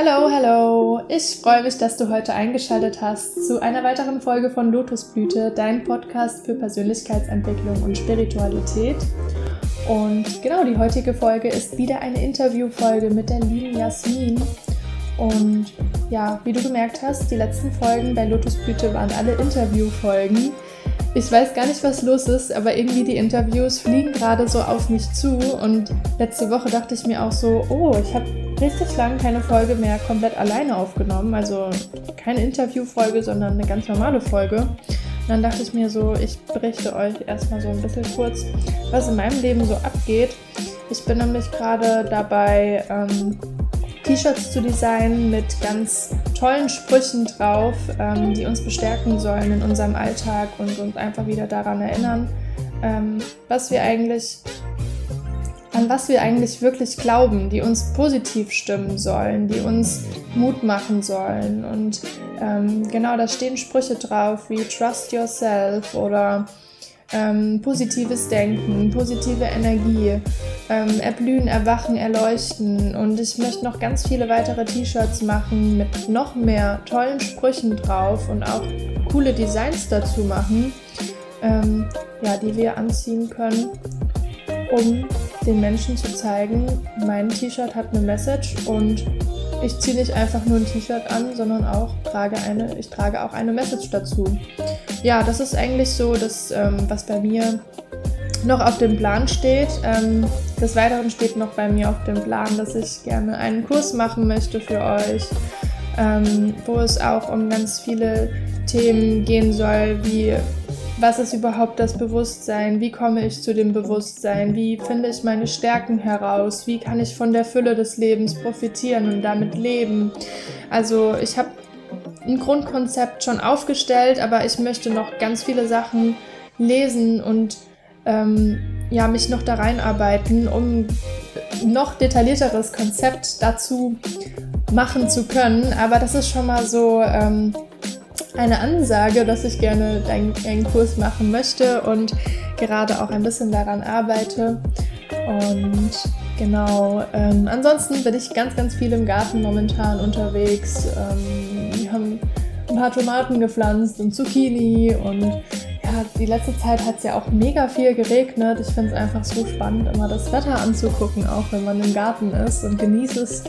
Hallo, hallo! Ich freue mich, dass du heute eingeschaltet hast zu einer weiteren Folge von Lotusblüte, dein Podcast für Persönlichkeitsentwicklung und Spiritualität. Und genau, die heutige Folge ist wieder eine Interviewfolge mit der lieben Jasmin. Und ja, wie du gemerkt hast, die letzten Folgen bei Lotusblüte waren alle Interviewfolgen. Ich weiß gar nicht, was los ist, aber irgendwie die Interviews fliegen gerade so auf mich zu. Und letzte Woche dachte ich mir auch so, oh, ich habe richtig lange keine Folge mehr komplett alleine aufgenommen. Also keine Interviewfolge, sondern eine ganz normale Folge. Und dann dachte ich mir so, ich berichte euch erstmal so ein bisschen kurz, was in meinem Leben so abgeht. Ich bin nämlich gerade dabei, ähm, T-Shirts zu designen mit ganz tollen Sprüchen drauf, ähm, die uns bestärken sollen in unserem Alltag und uns einfach wieder daran erinnern, ähm, was wir eigentlich, an was wir eigentlich wirklich glauben, die uns positiv stimmen sollen, die uns Mut machen sollen. Und ähm, genau, da stehen Sprüche drauf wie Trust Yourself oder ähm, positives Denken, positive Energie, ähm, erblühen, erwachen, erleuchten. Und ich möchte noch ganz viele weitere T-Shirts machen mit noch mehr tollen Sprüchen drauf und auch coole Designs dazu machen, ähm, ja, die wir anziehen können, um den Menschen zu zeigen, mein T-Shirt hat eine Message und ich ziehe nicht einfach nur ein T-Shirt an, sondern auch trage eine, ich trage auch eine Message dazu. Ja, das ist eigentlich so das, ähm, was bei mir noch auf dem Plan steht. Ähm, des Weiteren steht noch bei mir auf dem Plan, dass ich gerne einen Kurs machen möchte für euch, ähm, wo es auch um ganz viele Themen gehen soll, wie was ist überhaupt das Bewusstsein? Wie komme ich zu dem Bewusstsein? Wie finde ich meine Stärken heraus? Wie kann ich von der Fülle des Lebens profitieren und damit leben? Also ich habe ein Grundkonzept schon aufgestellt, aber ich möchte noch ganz viele Sachen lesen und ähm, ja, mich noch da reinarbeiten, um noch detaillierteres Konzept dazu machen zu können. Aber das ist schon mal so ähm, eine Ansage, dass ich gerne einen, Kurs machen möchte und gerade auch ein bisschen daran arbeite. Und genau, ähm, ansonsten bin ich ganz, ganz viel im Garten momentan unterwegs. Ähm, haben ein paar Tomaten gepflanzt und Zucchini und ja, die letzte Zeit hat es ja auch mega viel geregnet. Ich finde es einfach so spannend, immer das Wetter anzugucken, auch wenn man im Garten ist und genieße es.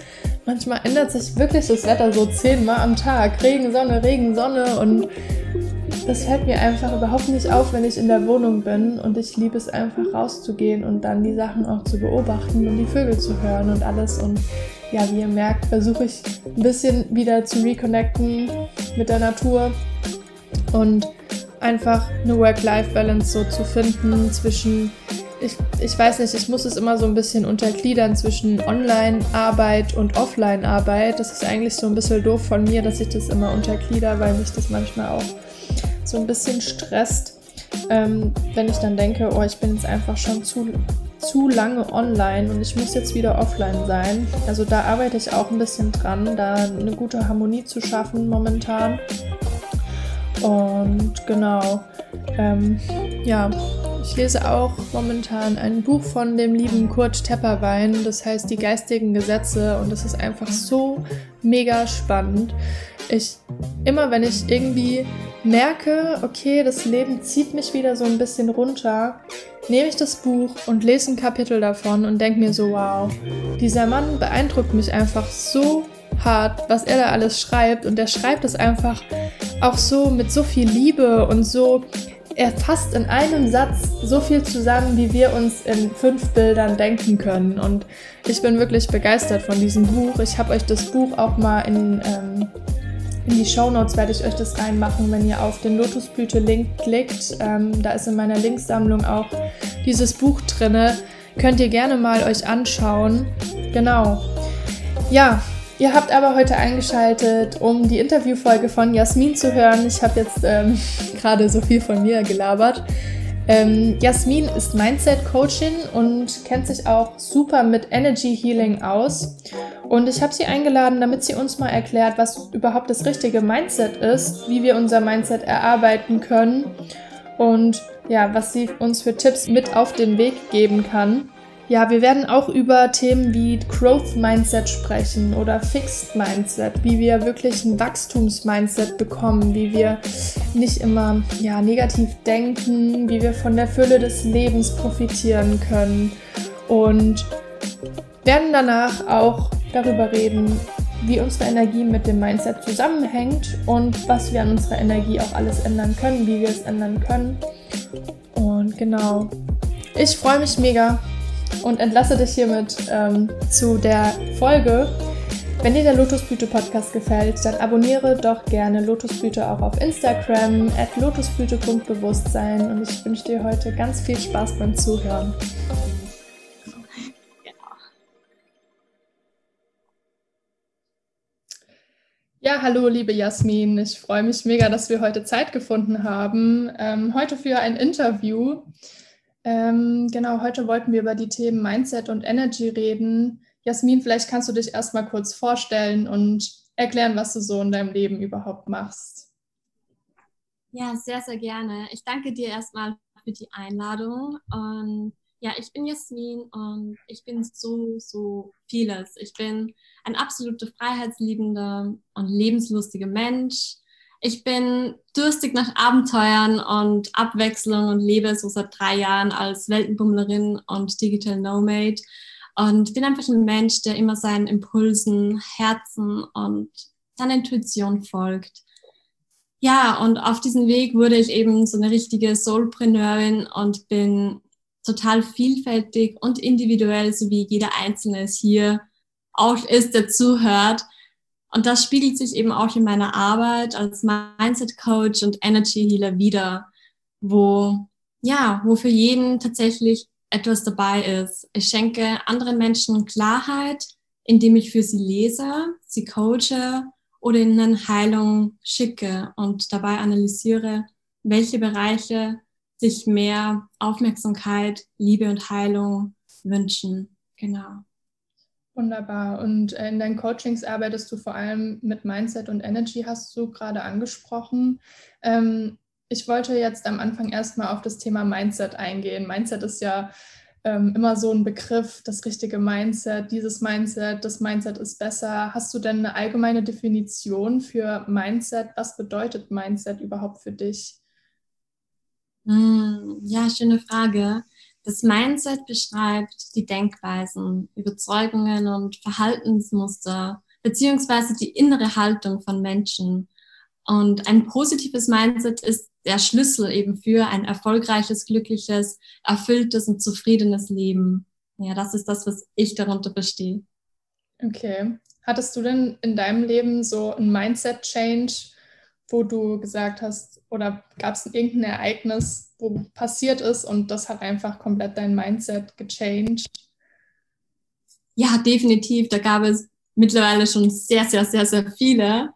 Manchmal ändert sich wirklich das Wetter so zehnmal am Tag. Regen, Sonne, Regen, Sonne. Und das fällt mir einfach überhaupt nicht auf, wenn ich in der Wohnung bin. Und ich liebe es einfach rauszugehen und dann die Sachen auch zu beobachten und die Vögel zu hören und alles. Und ja, wie ihr merkt, versuche ich ein bisschen wieder zu reconnecten mit der Natur. Und einfach eine Work-Life-Balance so zu finden zwischen ich, ich weiß nicht, ich muss es immer so ein bisschen untergliedern zwischen Online-Arbeit und Offline-Arbeit. Das ist eigentlich so ein bisschen doof von mir, dass ich das immer unterglieder, weil mich das manchmal auch so ein bisschen stresst, ähm, wenn ich dann denke, oh, ich bin jetzt einfach schon zu, zu lange online und ich muss jetzt wieder offline sein. Also da arbeite ich auch ein bisschen dran, da eine gute Harmonie zu schaffen momentan. Und genau, ähm, ja, ich lese auch momentan ein Buch von dem lieben Kurt Tepperwein, das heißt Die geistigen Gesetze und das ist einfach so mega spannend. Ich immer wenn ich irgendwie merke, okay, das Leben zieht mich wieder so ein bisschen runter, nehme ich das Buch und lese ein Kapitel davon und denke mir so, wow, dieser Mann beeindruckt mich einfach so hart, was er da alles schreibt und er schreibt es einfach auch so mit so viel Liebe und so er fasst in einem Satz so viel zusammen, wie wir uns in fünf Bildern denken können. Und ich bin wirklich begeistert von diesem Buch. Ich habe euch das Buch auch mal in, ähm, in die Show Notes werde ich euch das reinmachen, wenn ihr auf den Lotusblüte-Link klickt. Ähm, da ist in meiner Linksammlung auch dieses Buch drinne. Könnt ihr gerne mal euch anschauen. Genau. Ja, Ihr habt aber heute eingeschaltet, um die Interviewfolge von Jasmin zu hören. Ich habe jetzt ähm, gerade so viel von mir gelabert. Ähm, Jasmin ist Mindset-Coachin und kennt sich auch super mit Energy Healing aus. Und ich habe sie eingeladen, damit sie uns mal erklärt, was überhaupt das richtige Mindset ist, wie wir unser Mindset erarbeiten können und ja, was sie uns für Tipps mit auf den Weg geben kann. Ja, wir werden auch über Themen wie Growth Mindset sprechen oder Fixed Mindset, wie wir wirklich ein Wachstumsmindset bekommen, wie wir nicht immer ja, negativ denken, wie wir von der Fülle des Lebens profitieren können. Und werden danach auch darüber reden, wie unsere Energie mit dem Mindset zusammenhängt und was wir an unserer Energie auch alles ändern können, wie wir es ändern können. Und genau, ich freue mich mega, und entlasse dich hiermit ähm, zu der Folge. Wenn dir der Lotusblüte Podcast gefällt, dann abonniere doch gerne Lotusblüte auch auf Instagram at lotusblüte.bewusstsein und ich wünsche dir heute ganz viel Spaß beim Zuhören. Ja, hallo, liebe Jasmin. Ich freue mich mega, dass wir heute Zeit gefunden haben. Ähm, heute für ein Interview. Ähm, genau, heute wollten wir über die Themen Mindset und Energy reden. Jasmin, vielleicht kannst du dich erstmal kurz vorstellen und erklären, was du so in deinem Leben überhaupt machst. Ja, sehr, sehr gerne. Ich danke dir erstmal für die Einladung. Und ja, ich bin Jasmin und ich bin so, so vieles. Ich bin ein absoluter freiheitsliebender und lebenslustiger Mensch. Ich bin durstig nach Abenteuern und Abwechslung und lebe so seit drei Jahren als Weltenbummlerin und Digital Nomade und bin einfach ein Mensch, der immer seinen Impulsen, Herzen und seiner Intuition folgt. Ja, und auf diesem Weg wurde ich eben so eine richtige Soulpreneurin und bin total vielfältig und individuell, so wie jeder Einzelne es hier auch ist, der zuhört. Und das spiegelt sich eben auch in meiner Arbeit als Mindset Coach und Energy Healer wieder, wo, ja, wo für jeden tatsächlich etwas dabei ist. Ich schenke anderen Menschen Klarheit, indem ich für sie lese, sie coache oder ihnen Heilung schicke und dabei analysiere, welche Bereiche sich mehr Aufmerksamkeit, Liebe und Heilung wünschen. Genau. Wunderbar. Und äh, in deinen Coachings arbeitest du vor allem mit Mindset und Energy, hast du gerade angesprochen. Ähm, ich wollte jetzt am Anfang erstmal auf das Thema Mindset eingehen. Mindset ist ja ähm, immer so ein Begriff, das richtige Mindset, dieses Mindset, das Mindset ist besser. Hast du denn eine allgemeine Definition für Mindset? Was bedeutet Mindset überhaupt für dich? Hm, ja, schöne Frage. Das Mindset beschreibt die Denkweisen, Überzeugungen und Verhaltensmuster beziehungsweise die innere Haltung von Menschen. Und ein positives Mindset ist der Schlüssel eben für ein erfolgreiches, glückliches, erfülltes und zufriedenes Leben. Ja, das ist das, was ich darunter verstehe. Okay. Hattest du denn in deinem Leben so ein Mindset-Change, wo du gesagt hast, oder gab es irgendein Ereignis, wo passiert ist und das hat einfach komplett dein Mindset gechanged? Ja, definitiv. Da gab es mittlerweile schon sehr, sehr, sehr, sehr viele.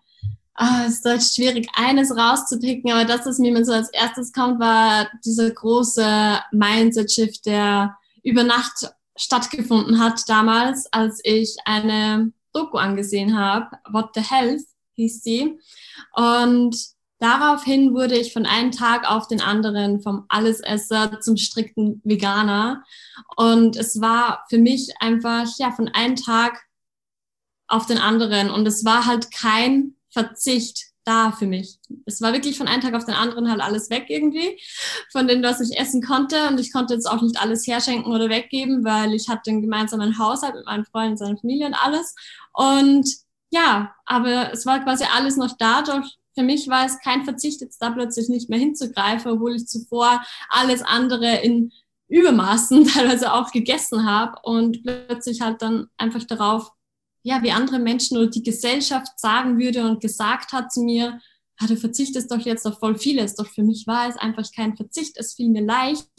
Ah, es ist halt schwierig, eines rauszupicken, aber das, was mir so als erstes kommt, war dieser große Mindset-Shift, der über Nacht stattgefunden hat damals, als ich eine Doku angesehen habe. What the Health hieß sie. Und daraufhin wurde ich von einem Tag auf den anderen vom Allesesser zum strikten Veganer. Und es war für mich einfach, ja, von einem Tag auf den anderen. Und es war halt kein Verzicht da für mich. Es war wirklich von einem Tag auf den anderen halt alles weg irgendwie, von dem, was ich essen konnte. Und ich konnte jetzt auch nicht alles herschenken oder weggeben, weil ich hatte einen gemeinsamen Haushalt mit meinen Freunden, seiner Familie und alles. Und ja, aber es war quasi alles noch da. Doch für mich war es kein Verzicht, jetzt da plötzlich nicht mehr hinzugreifen, obwohl ich zuvor alles andere in Übermaßen teilweise auch gegessen habe und plötzlich halt dann einfach darauf, ja, wie andere Menschen oder die Gesellschaft sagen würde und gesagt hat zu mir, ah, du verzichtest doch jetzt auf voll vieles. Doch für mich war es einfach kein Verzicht. Es fiel mir leicht,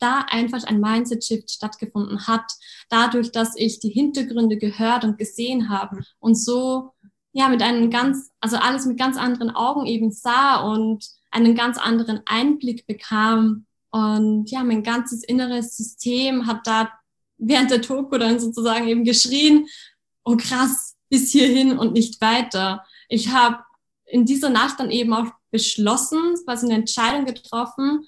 da einfach ein Mindset-Shift stattgefunden hat, dadurch, dass ich die Hintergründe gehört und gesehen habe und so ja mit einem ganz, also alles mit ganz anderen Augen eben sah und einen ganz anderen Einblick bekam. Und ja, mein ganzes inneres System hat da während der Toko dann sozusagen eben geschrien, oh krass, bis hierhin und nicht weiter. Ich habe in dieser Nacht dann eben auch beschlossen, quasi eine Entscheidung getroffen,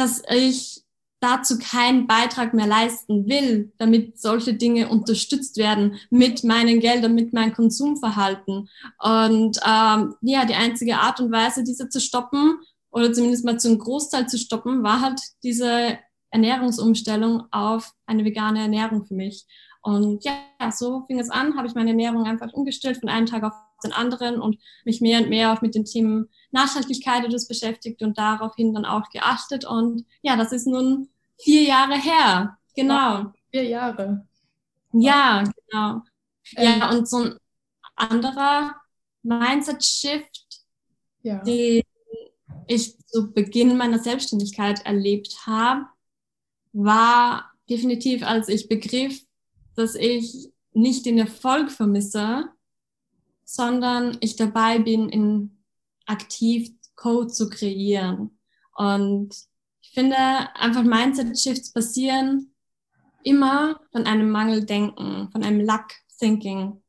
dass ich dazu keinen Beitrag mehr leisten will, damit solche Dinge unterstützt werden mit meinen Geldern, mit meinem Konsumverhalten. Und ähm, ja, die einzige Art und Weise, diese zu stoppen oder zumindest mal zu einem Großteil zu stoppen, war halt diese Ernährungsumstellung auf eine vegane Ernährung für mich. Und ja, so fing es an, habe ich meine Ernährung einfach umgestellt von einem Tag auf den anderen und mich mehr und mehr auch mit den Themen Nachhaltigkeit das beschäftigt und daraufhin dann auch geachtet. Und ja, das ist nun vier Jahre her. Genau. Vier Jahre. Ja, genau. Ja, ähm. und so ein anderer Mindset-Shift, ja. den ich zu Beginn meiner Selbstständigkeit erlebt habe, war definitiv, als ich begriff, dass ich nicht den Erfolg vermisse, sondern ich dabei bin, in aktiv Code zu kreieren. Und ich finde, einfach Mindset-Shifts passieren immer von einem Mangeldenken, von einem Luck-Thinking.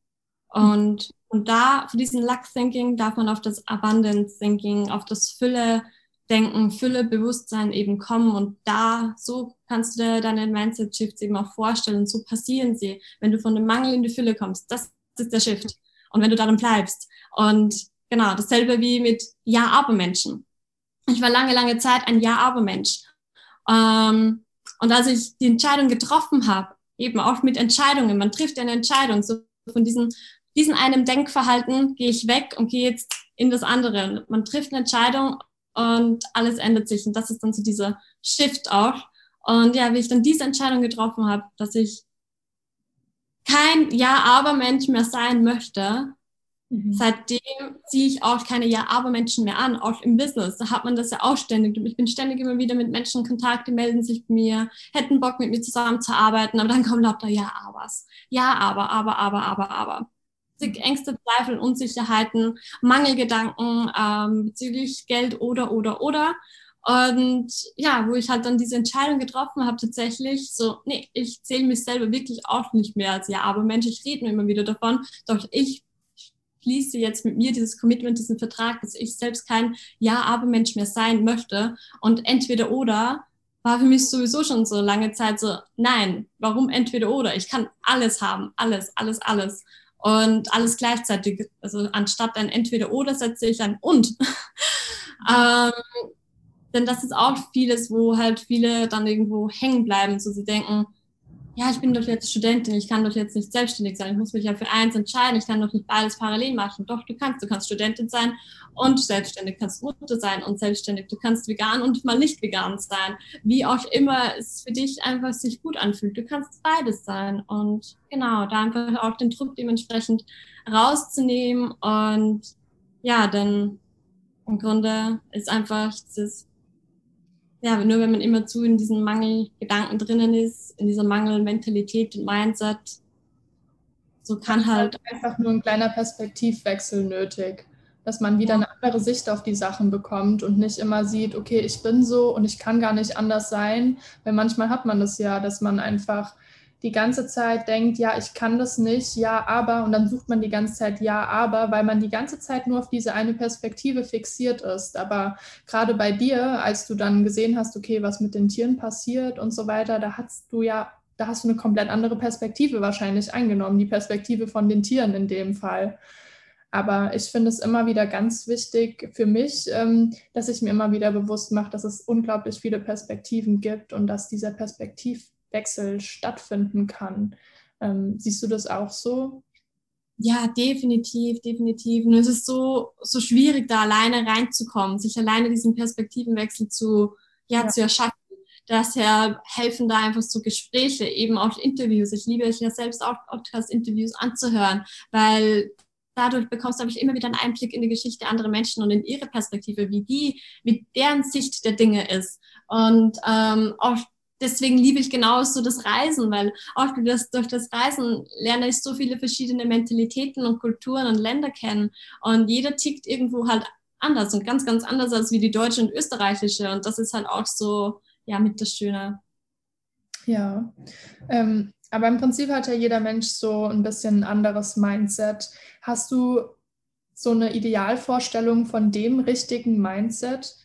Und, und da, für diesen Luck-Thinking darf man auf das Abundance-Thinking, auf das Fülle-Denken, Fülle-Bewusstsein eben kommen. Und da, so kannst du dir deine Mindset-Shifts eben auch vorstellen. So passieren sie, wenn du von dem Mangel in die Fülle kommst. Das ist der Shift. Und wenn du darin bleibst. Und Genau, dasselbe wie mit Ja-Aber-Menschen. Ich war lange, lange Zeit ein Ja-Aber-Mensch. Ähm, und als ich die Entscheidung getroffen habe, eben auch mit Entscheidungen, man trifft eine Entscheidung, so von diesem, diesem einem Denkverhalten gehe ich weg und gehe jetzt in das andere. Man trifft eine Entscheidung und alles ändert sich. Und das ist dann so dieser Shift auch. Und ja, wie ich dann diese Entscheidung getroffen habe, dass ich kein Ja-Aber-Mensch mehr sein möchte, Mhm. Seitdem ziehe ich auch keine Ja-Aber-Menschen mehr an, auch im Business. Da hat man das ja auch ständig. Ich bin ständig immer wieder mit Menschen in Kontakt, die melden sich bei mir, hätten Bock mit mir zusammenzuarbeiten, aber dann kommen lauter Ja-Abers. Ja, aber, aber, aber, aber, aber. Ängste, Zweifel, Unsicherheiten, Mangelgedanken ähm, bezüglich Geld oder, oder, oder. Und ja, wo ich halt dann diese Entscheidung getroffen habe, tatsächlich so, nee, ich zähle mich selber wirklich auch nicht mehr als ja, aber Mensch, ich rede mir immer wieder davon, doch ich schließe jetzt mit mir dieses Commitment, diesen Vertrag, dass ich selbst kein Ja-Aber-Mensch mehr sein möchte. Und entweder oder war für mich sowieso schon so lange Zeit so, nein, warum entweder oder? Ich kann alles haben, alles, alles, alles. Und alles gleichzeitig. Also anstatt ein entweder oder setze ich ein und. ähm, denn das ist auch vieles, wo halt viele dann irgendwo hängen bleiben, so sie denken, ja, ich bin doch jetzt Studentin, ich kann doch jetzt nicht selbstständig sein, ich muss mich ja für eins entscheiden, ich kann doch nicht beides parallel machen. Doch, du kannst, du kannst Studentin sein und selbstständig, du kannst Mutter sein und selbstständig, du kannst vegan und mal nicht vegan sein. Wie auch immer es für dich einfach sich gut anfühlt, du kannst beides sein. Und genau, da einfach auch den Druck dementsprechend rauszunehmen. Und ja, dann im Grunde ist einfach dieses ja, nur wenn man immer zu in diesen Mangelgedanken drinnen ist, in dieser Mangelmentalität und Mindset, so kann halt, halt einfach nur ein kleiner Perspektivwechsel nötig, dass man wieder eine andere Sicht auf die Sachen bekommt und nicht immer sieht, okay, ich bin so und ich kann gar nicht anders sein, weil manchmal hat man das ja, dass man einfach die ganze Zeit denkt, ja, ich kann das nicht, ja, aber, und dann sucht man die ganze Zeit ja, aber, weil man die ganze Zeit nur auf diese eine Perspektive fixiert ist. Aber gerade bei dir, als du dann gesehen hast, okay, was mit den Tieren passiert und so weiter, da hast du ja, da hast du eine komplett andere Perspektive wahrscheinlich eingenommen, die Perspektive von den Tieren in dem Fall. Aber ich finde es immer wieder ganz wichtig für mich, ähm, dass ich mir immer wieder bewusst mache, dass es unglaublich viele Perspektiven gibt und dass dieser Perspektiv Wechsel stattfinden kann. Ähm, siehst du das auch so? Ja, definitiv, definitiv. Und es ist so, so schwierig, da alleine reinzukommen, sich alleine diesen Perspektivenwechsel zu, ja, ja. zu erschaffen. Daher helfen da einfach so Gespräche, eben auch Interviews. Ich liebe es ja selbst auch Podcast-Interviews anzuhören, weil dadurch bekommst du, glaube ich, immer wieder einen Einblick in die Geschichte anderer Menschen und in ihre Perspektive, wie die, wie deren Sicht der Dinge ist. Und ähm, auch deswegen liebe ich genauso das Reisen, weil auch durch das, Reisen lerne ich so viele verschiedene Mentalitäten und Kulturen und Länder kennen. Und jeder tickt irgendwo halt anders und ganz, ganz anders als wie die deutsche und österreichische. Und das ist halt auch so, ja, mit das Schöne. Ja, ähm, aber im Prinzip hat ja jeder Mensch so ein bisschen ein anderes Mindset. Hast du so eine Idealvorstellung von dem richtigen Mindset?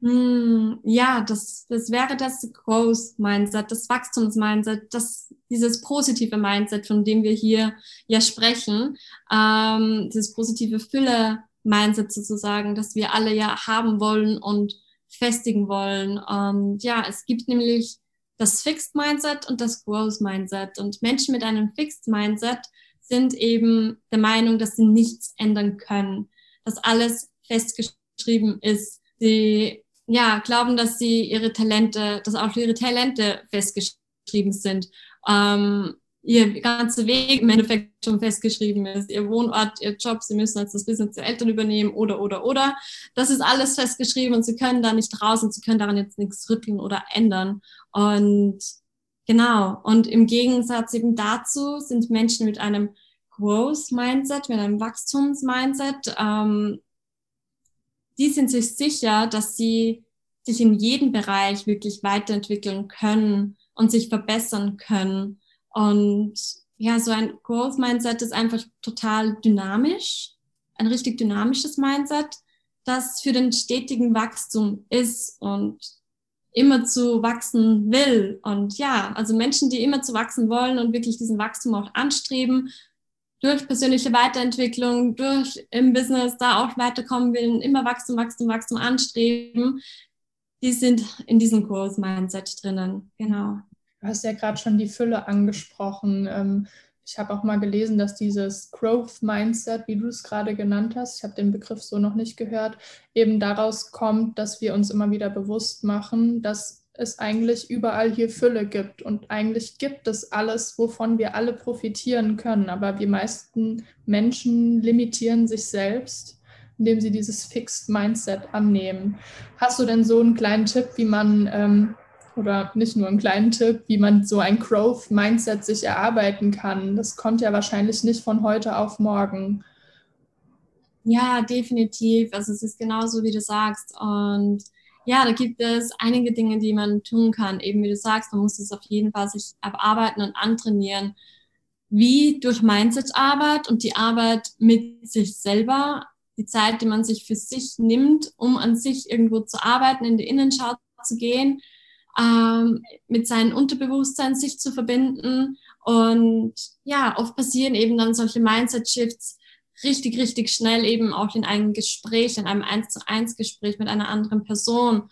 Hm, ja, das, das wäre das Growth Mindset, das Wachstums Mindset, das, dieses positive Mindset, von dem wir hier ja sprechen, ähm, dieses positive Fülle Mindset sozusagen, das wir alle ja haben wollen und festigen wollen. Und ja, es gibt nämlich das Fixed Mindset und das Growth Mindset. Und Menschen mit einem Fixed Mindset sind eben der Meinung, dass sie nichts ändern können, dass alles festgeschrieben ist. Sie ja, glauben, dass sie ihre Talente, dass auch ihre Talente festgeschrieben sind. Ähm, ihr ganzer Weg im Endeffekt schon festgeschrieben ist, ihr Wohnort, ihr Job, sie müssen jetzt das Business der Eltern übernehmen oder, oder, oder. Das ist alles festgeschrieben und sie können da nicht raus und sie können daran jetzt nichts rütteln oder ändern. Und genau, und im Gegensatz eben dazu sind Menschen mit einem Growth-Mindset, mit einem Wachstums-Mindset, ähm, die sind sich sicher, dass sie sich in jedem Bereich wirklich weiterentwickeln können und sich verbessern können. Und ja, so ein Growth Mindset ist einfach total dynamisch, ein richtig dynamisches Mindset, das für den stetigen Wachstum ist und immer zu wachsen will. Und ja, also Menschen, die immer zu wachsen wollen und wirklich diesen Wachstum auch anstreben, durch persönliche Weiterentwicklung, durch im Business da auch weiterkommen will, immer Wachstum, Wachstum, Wachstum anstreben, die sind in diesem Growth Mindset drinnen. Genau. Du hast ja gerade schon die Fülle angesprochen. Ähm, ich habe auch mal gelesen, dass dieses Growth Mindset, wie du es gerade genannt hast, ich habe den Begriff so noch nicht gehört, eben daraus kommt, dass wir uns immer wieder bewusst machen, dass es eigentlich überall hier Fülle gibt. Und eigentlich gibt es alles, wovon wir alle profitieren können. Aber die meisten Menschen limitieren sich selbst, indem sie dieses Fixed Mindset annehmen. Hast du denn so einen kleinen Tipp, wie man, ähm, oder nicht nur einen kleinen Tipp, wie man so ein Growth Mindset sich erarbeiten kann? Das kommt ja wahrscheinlich nicht von heute auf morgen. Ja, definitiv. Also es ist genauso, wie du sagst. Und ja, da gibt es einige Dinge, die man tun kann. Eben wie du sagst, man muss es auf jeden Fall sich abarbeiten und antrainieren. Wie durch Mindset-Arbeit und die Arbeit mit sich selber, die Zeit, die man sich für sich nimmt, um an sich irgendwo zu arbeiten, in die Innenschau zu gehen, ähm, mit seinem Unterbewusstsein sich zu verbinden. Und ja, oft passieren eben dann solche Mindset-Shifts, richtig, richtig schnell eben auch in einem Gespräch, in einem eins zu eins Gespräch mit einer anderen Person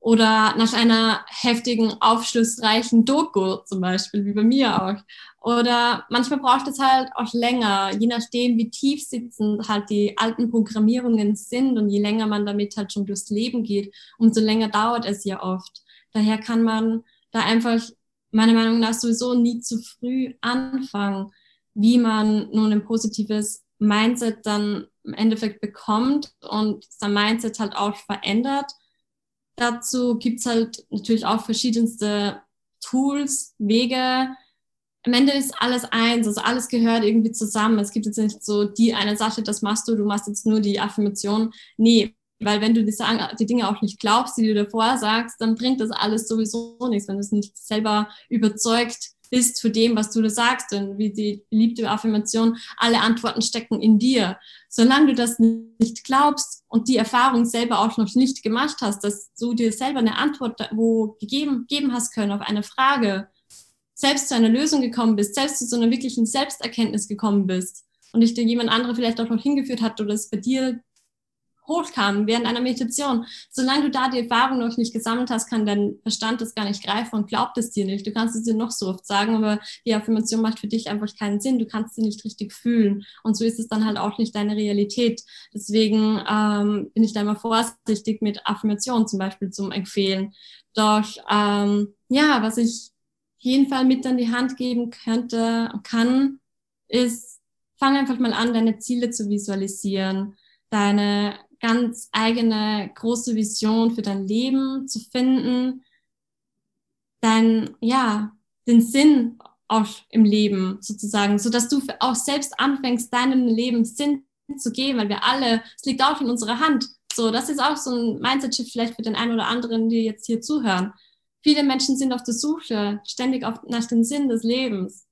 oder nach einer heftigen, aufschlussreichen Doku zum Beispiel, wie bei mir auch. Oder manchmal braucht es halt auch länger, je nachdem, wie tief sitzend halt die alten Programmierungen sind und je länger man damit halt schon durchs Leben geht, umso länger dauert es ja oft. Daher kann man da einfach meiner Meinung nach sowieso nie zu früh anfangen, wie man nun ein positives Mindset dann im Endeffekt bekommt und sein Mindset halt auch verändert. Dazu gibt's halt natürlich auch verschiedenste Tools, Wege. Am Ende ist alles eins, also alles gehört irgendwie zusammen. Es gibt jetzt nicht so die eine Sache, das machst du, du machst jetzt nur die Affirmation. Nee, weil wenn du die, die Dinge auch nicht glaubst, die du davor sagst, dann bringt das alles sowieso nichts, wenn du es nicht selber überzeugt bist für dem, was du da sagst. Und wie die beliebte Affirmation, alle Antworten stecken in dir. Solange du das nicht glaubst und die Erfahrung selber auch noch nicht gemacht hast, dass du dir selber eine Antwort wo gegeben, gegeben hast können auf eine Frage, selbst zu einer Lösung gekommen bist, selbst zu so einer wirklichen Selbsterkenntnis gekommen bist und dich dir jemand andere vielleicht auch noch hingeführt hat oder es bei dir hochkam während einer Meditation. Solange du da die Erfahrung noch nicht gesammelt hast, kann dein Verstand das gar nicht greifen und glaubt es dir nicht. Du kannst es dir noch so oft sagen, aber die Affirmation macht für dich einfach keinen Sinn. Du kannst sie nicht richtig fühlen. Und so ist es dann halt auch nicht deine Realität. Deswegen ähm, bin ich da immer vorsichtig mit Affirmationen zum Beispiel zum Empfehlen. Doch ähm, ja, was ich jeden Fall mit an die Hand geben könnte, kann, ist, fang einfach mal an, deine Ziele zu visualisieren, deine ganz eigene große Vision für dein Leben zu finden, dein, ja, den Sinn auch im Leben sozusagen, so dass du auch selbst anfängst, deinem Leben Sinn zu geben, weil wir alle, es liegt auch in unserer Hand. So, das ist auch so ein Mindset-Shift vielleicht für den einen oder anderen, die jetzt hier zuhören. Viele Menschen sind auf der Suche, ständig auf, nach dem Sinn des Lebens.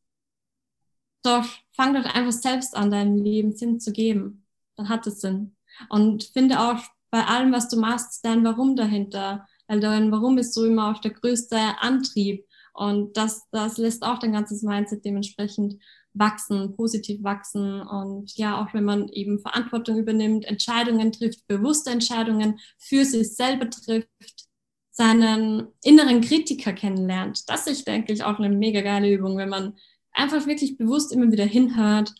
Doch fang doch einfach selbst an, deinem Leben Sinn zu geben. Dann hat es Sinn. Und finde auch bei allem, was du machst, dein Warum dahinter. Weil dein Warum ist so immer auch der größte Antrieb. Und das, das lässt auch dein ganzes Mindset dementsprechend wachsen, positiv wachsen. Und ja, auch wenn man eben Verantwortung übernimmt, Entscheidungen trifft, bewusste Entscheidungen für sich selber trifft, seinen inneren Kritiker kennenlernt. Das ist, denke ich, auch eine mega geile Übung, wenn man einfach wirklich bewusst immer wieder hinhört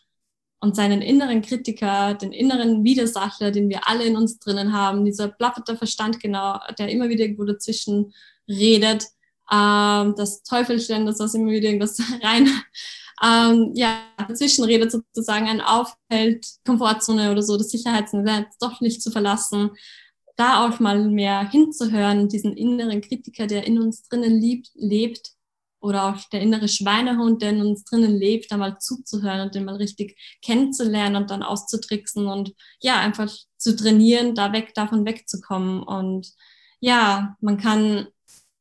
und seinen inneren Kritiker, den inneren Widersacher, den wir alle in uns drinnen haben, dieser blafferte Verstand genau, der immer wieder irgendwo dazwischen redet, ähm, das Teufelchen, das was immer wieder irgendwas rein, ähm, ja, dazwischen redet sozusagen, einen aufhält, Komfortzone oder so, das Sicherheitsnetz doch nicht zu verlassen, da auch mal mehr hinzuhören, diesen inneren Kritiker, der in uns drinnen liebt, lebt, oder auch der innere Schweinehund, der in uns drinnen lebt, da mal zuzuhören und den mal richtig kennenzulernen und dann auszutricksen und ja, einfach zu trainieren, da weg, davon wegzukommen. Und ja, man kann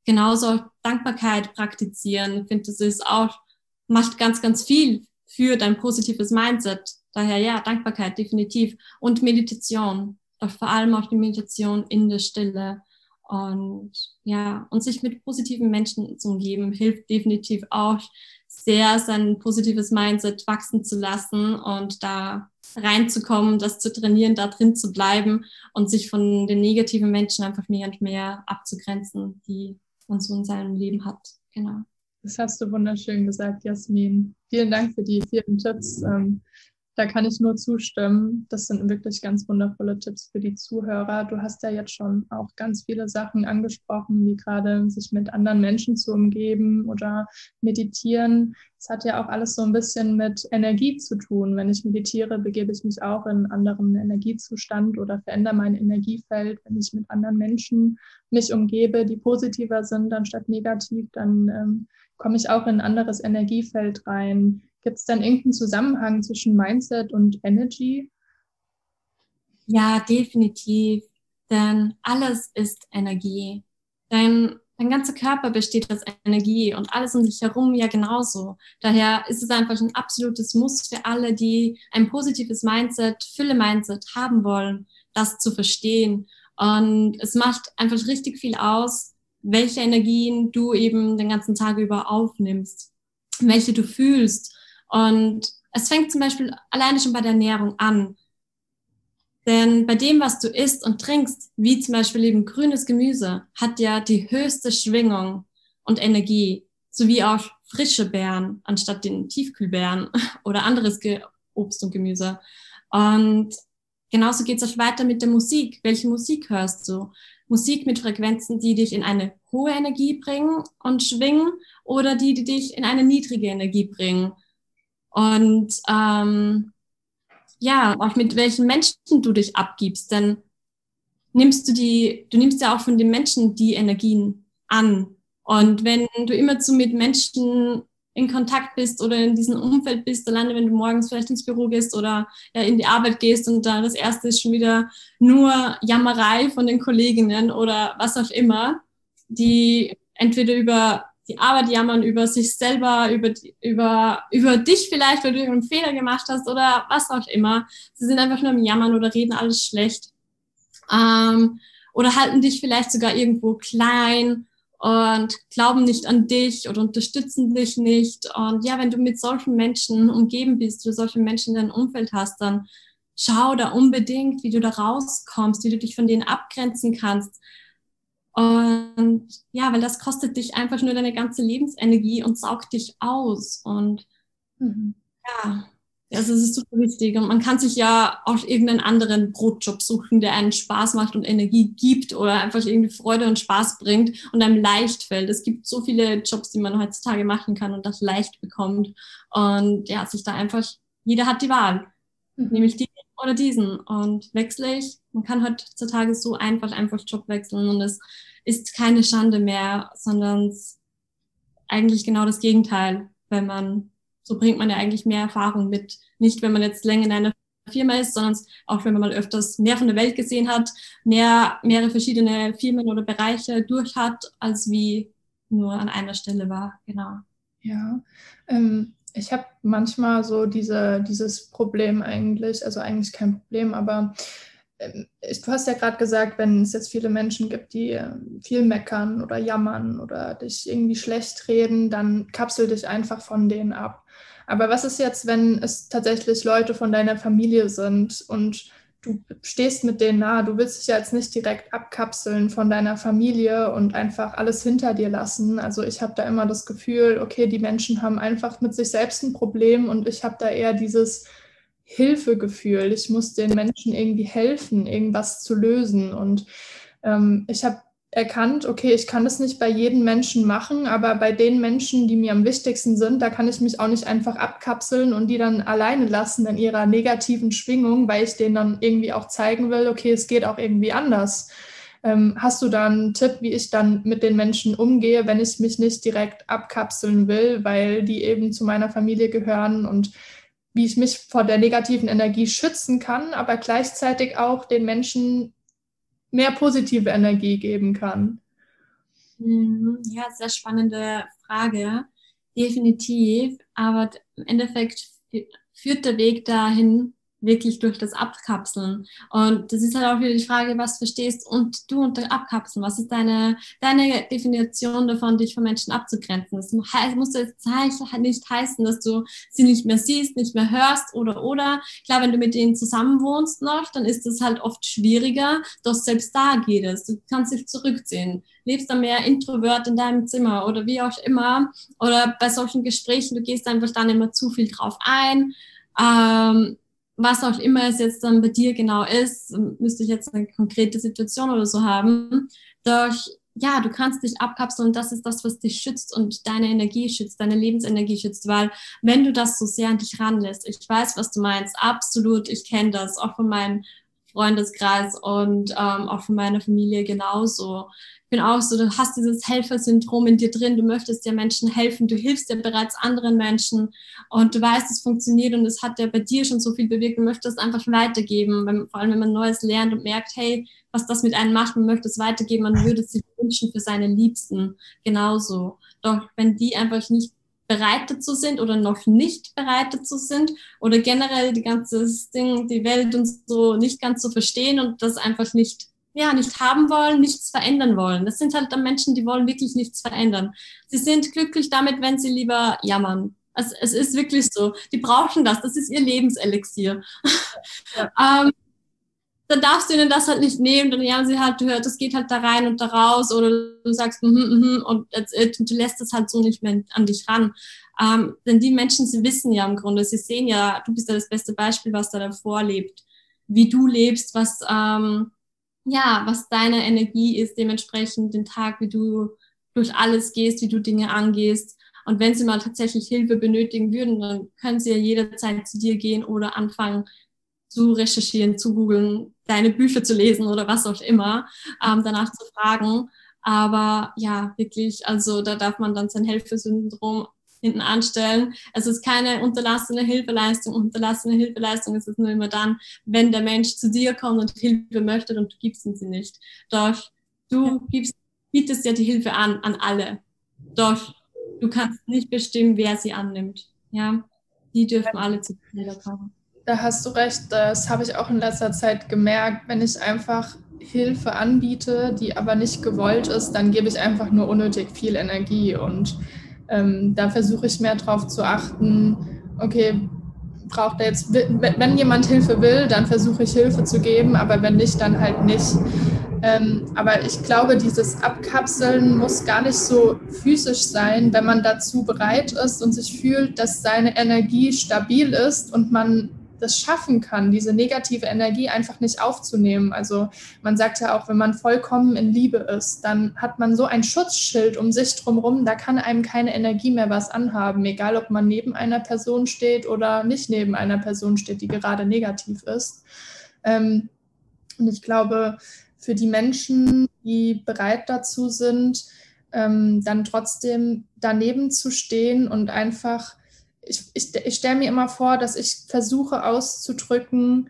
genauso Dankbarkeit praktizieren. Ich finde, das ist auch, macht ganz, ganz viel für dein positives Mindset. Daher ja, Dankbarkeit definitiv. Und Meditation. Doch vor allem auch die Meditation in der Stille. Und ja, und sich mit positiven Menschen zu umgeben, hilft definitiv auch sehr, sein positives Mindset wachsen zu lassen und da reinzukommen, das zu trainieren, da drin zu bleiben und sich von den negativen Menschen einfach mehr und mehr abzugrenzen, die man so in seinem Leben hat. Genau. Das hast du wunderschön gesagt, Jasmin. Vielen Dank für die vielen Tipps. Da kann ich nur zustimmen. Das sind wirklich ganz wundervolle Tipps für die Zuhörer. Du hast ja jetzt schon auch ganz viele Sachen angesprochen, wie gerade sich mit anderen Menschen zu umgeben oder meditieren. Es hat ja auch alles so ein bisschen mit Energie zu tun. Wenn ich meditiere, begebe ich mich auch in einen anderen Energiezustand oder verändere mein Energiefeld. Wenn ich mit anderen Menschen mich umgebe, die positiver sind anstatt negativ, dann ähm, komme ich auch in ein anderes Energiefeld rein Gibt es dann irgendeinen Zusammenhang zwischen Mindset und Energy? Ja, definitiv. Denn alles ist Energie. Dein, dein ganzer Körper besteht aus Energie und alles um dich herum ja genauso. Daher ist es einfach ein absolutes Muss für alle, die ein positives Mindset, Fülle-Mindset haben wollen, das zu verstehen. Und es macht einfach richtig viel aus, welche Energien du eben den ganzen Tag über aufnimmst, welche du fühlst und es fängt zum Beispiel alleine schon bei der Ernährung an. Denn bei dem, was du isst und trinkst, wie zum Beispiel eben grünes Gemüse, hat ja die höchste Schwingung und Energie, sowie auch frische Beeren anstatt den Tiefkühlbeeren oder anderes Obst und Gemüse. Und genauso geht es auch weiter mit der Musik. Welche Musik hörst du? Musik mit Frequenzen, die dich in eine hohe Energie bringen und schwingen oder die, die dich in eine niedrige Energie bringen und ähm, ja, auch mit welchen Menschen du dich abgibst, denn nimmst du die, du nimmst ja auch von den Menschen die Energien an. Und wenn du immer zu mit Menschen in Kontakt bist oder in diesem Umfeld bist, alleine wenn du morgens vielleicht ins Büro gehst oder ja, in die Arbeit gehst und da das erste ist schon wieder nur Jammerei von den Kolleginnen oder was auch immer, die entweder über die Arbeit jammern über sich selber, über, über, über dich vielleicht, weil du einen Fehler gemacht hast oder was auch immer. Sie sind einfach nur im Jammern oder reden alles schlecht. Ähm, oder halten dich vielleicht sogar irgendwo klein und glauben nicht an dich oder unterstützen dich nicht. Und ja, wenn du mit solchen Menschen umgeben bist oder solche Menschen in deinem Umfeld hast, dann schau da unbedingt, wie du da rauskommst, wie du dich von denen abgrenzen kannst. Und ja, weil das kostet dich einfach nur deine ganze Lebensenergie und saugt dich aus. Und mhm. ja, also es ist super wichtig. Und man kann sich ja auch irgendeinen anderen Brotjob suchen, der einen Spaß macht und Energie gibt oder einfach irgendwie Freude und Spaß bringt und einem leicht fällt. Es gibt so viele Jobs, die man heutzutage machen kann und das leicht bekommt. Und ja, sich da einfach, jeder hat die Wahl. Mhm. Nämlich die oder diesen. Und wechsle ich. Man kann heutzutage so einfach, einfach Job wechseln und es ist keine Schande mehr, sondern eigentlich genau das Gegenteil, wenn man, so bringt man ja eigentlich mehr Erfahrung mit. Nicht, wenn man jetzt länger in einer Firma ist, sondern auch wenn man mal öfters mehr von der Welt gesehen hat, mehr, mehrere verschiedene Firmen oder Bereiche durch hat, als wie nur an einer Stelle war. Genau. Ja, ähm, ich habe manchmal so diese, dieses Problem eigentlich, also eigentlich kein Problem, aber du hast ja gerade gesagt, wenn es jetzt viele Menschen gibt, die ähm, viel meckern oder jammern oder dich irgendwie schlecht reden, dann kapsel dich einfach von denen ab. Aber was ist jetzt, wenn es tatsächlich Leute von deiner Familie sind und du stehst mit denen nahe, du willst dich ja jetzt nicht direkt abkapseln von deiner Familie und einfach alles hinter dir lassen. Also ich habe da immer das Gefühl, okay, die Menschen haben einfach mit sich selbst ein Problem und ich habe da eher dieses Hilfegefühl. Ich muss den Menschen irgendwie helfen, irgendwas zu lösen. Und ähm, ich habe erkannt, okay, ich kann das nicht bei jedem Menschen machen, aber bei den Menschen, die mir am wichtigsten sind, da kann ich mich auch nicht einfach abkapseln und die dann alleine lassen in ihrer negativen Schwingung, weil ich denen dann irgendwie auch zeigen will, okay, es geht auch irgendwie anders. Ähm, hast du da einen Tipp, wie ich dann mit den Menschen umgehe, wenn ich mich nicht direkt abkapseln will, weil die eben zu meiner Familie gehören und wie ich mich vor der negativen Energie schützen kann, aber gleichzeitig auch den Menschen mehr positive Energie geben kann? Mhm. Ja, sehr spannende Frage. Definitiv. Aber im Endeffekt führt der Weg dahin wirklich durch das Abkapseln. Und das ist halt auch wieder die Frage, was verstehst und du unter Abkapseln? Was ist deine, deine Definition davon, dich von Menschen abzugrenzen? Das muss jetzt nicht heißen, dass du sie nicht mehr siehst, nicht mehr hörst oder, oder. Klar, wenn du mit denen zusammenwohnst noch, dann ist es halt oft schwieriger, doch selbst da geht es. Du kannst dich zurückziehen. Lebst dann mehr introvert in deinem Zimmer oder wie auch immer. Oder bei solchen Gesprächen, du gehst einfach dann immer zu viel drauf ein. Ähm, was auch immer es jetzt dann bei dir genau ist, müsste ich jetzt eine konkrete Situation oder so haben, doch ja, du kannst dich abkapseln und das ist das, was dich schützt und deine Energie schützt, deine Lebensenergie schützt, weil wenn du das so sehr an dich ranlässt, ich weiß, was du meinst, absolut, ich kenne das, auch von meinem Freundeskreis und ähm, auch von meiner Familie genauso. Bin auch so, du hast dieses Helfersyndrom in dir drin, du möchtest ja Menschen helfen, du hilfst ja bereits anderen Menschen und du weißt, es funktioniert und es hat ja bei dir schon so viel bewirkt, du möchtest einfach weitergeben, wenn, vor allem wenn man Neues lernt und merkt, hey, was das mit einem macht, man möchte es weitergeben, man würde es sich wünschen für seine Liebsten. Genauso. Doch wenn die einfach nicht bereit dazu sind oder noch nicht bereit dazu sind oder generell die ganze Ding, die Welt und so nicht ganz so verstehen und das einfach nicht ja, nicht haben wollen, nichts verändern wollen. Das sind halt dann Menschen, die wollen wirklich nichts verändern. Sie sind glücklich damit, wenn sie lieber jammern. Also es ist wirklich so. Die brauchen das. Das ist ihr Lebenselixier. Ja. ähm, dann darfst du ihnen das halt nicht nehmen. Dann jammern sie halt, du hörst, das geht halt da rein und da raus. Oder du sagst, mm, mm, und, und du lässt es halt so nicht mehr an dich ran. Ähm, denn die Menschen, sie wissen ja im Grunde, sie sehen ja, du bist ja das beste Beispiel, was da davor lebt. Wie du lebst, was... Ähm, ja, was deine Energie ist, dementsprechend den Tag, wie du durch alles gehst, wie du Dinge angehst. Und wenn sie mal tatsächlich Hilfe benötigen würden, dann können sie ja jederzeit zu dir gehen oder anfangen zu recherchieren, zu googeln, deine Bücher zu lesen oder was auch immer, ähm, danach zu fragen. Aber ja, wirklich, also da darf man dann sein Helfersyndrom hinten anstellen. Es ist keine unterlassene Hilfeleistung. Unterlassene Hilfeleistung ist es nur immer dann, wenn der Mensch zu dir kommt und Hilfe möchte und du gibst ihn sie nicht. Doch du gibst, bietest ja die Hilfe an, an alle. Doch du kannst nicht bestimmen, wer sie annimmt. Ja, die dürfen alle zu dir kommen. Da hast du recht. Das habe ich auch in letzter Zeit gemerkt. Wenn ich einfach Hilfe anbiete, die aber nicht gewollt ist, dann gebe ich einfach nur unnötig viel Energie und ähm, da versuche ich mehr darauf zu achten, okay, braucht er jetzt, wenn jemand Hilfe will, dann versuche ich Hilfe zu geben, aber wenn nicht, dann halt nicht. Ähm, aber ich glaube, dieses Abkapseln muss gar nicht so physisch sein, wenn man dazu bereit ist und sich fühlt, dass seine Energie stabil ist und man das schaffen kann, diese negative Energie einfach nicht aufzunehmen. Also man sagt ja auch, wenn man vollkommen in Liebe ist, dann hat man so ein Schutzschild um sich drumherum, da kann einem keine Energie mehr was anhaben, egal ob man neben einer Person steht oder nicht neben einer Person steht, die gerade negativ ist. Ähm, und ich glaube, für die Menschen, die bereit dazu sind, ähm, dann trotzdem daneben zu stehen und einfach ich, ich, ich stelle mir immer vor, dass ich versuche auszudrücken,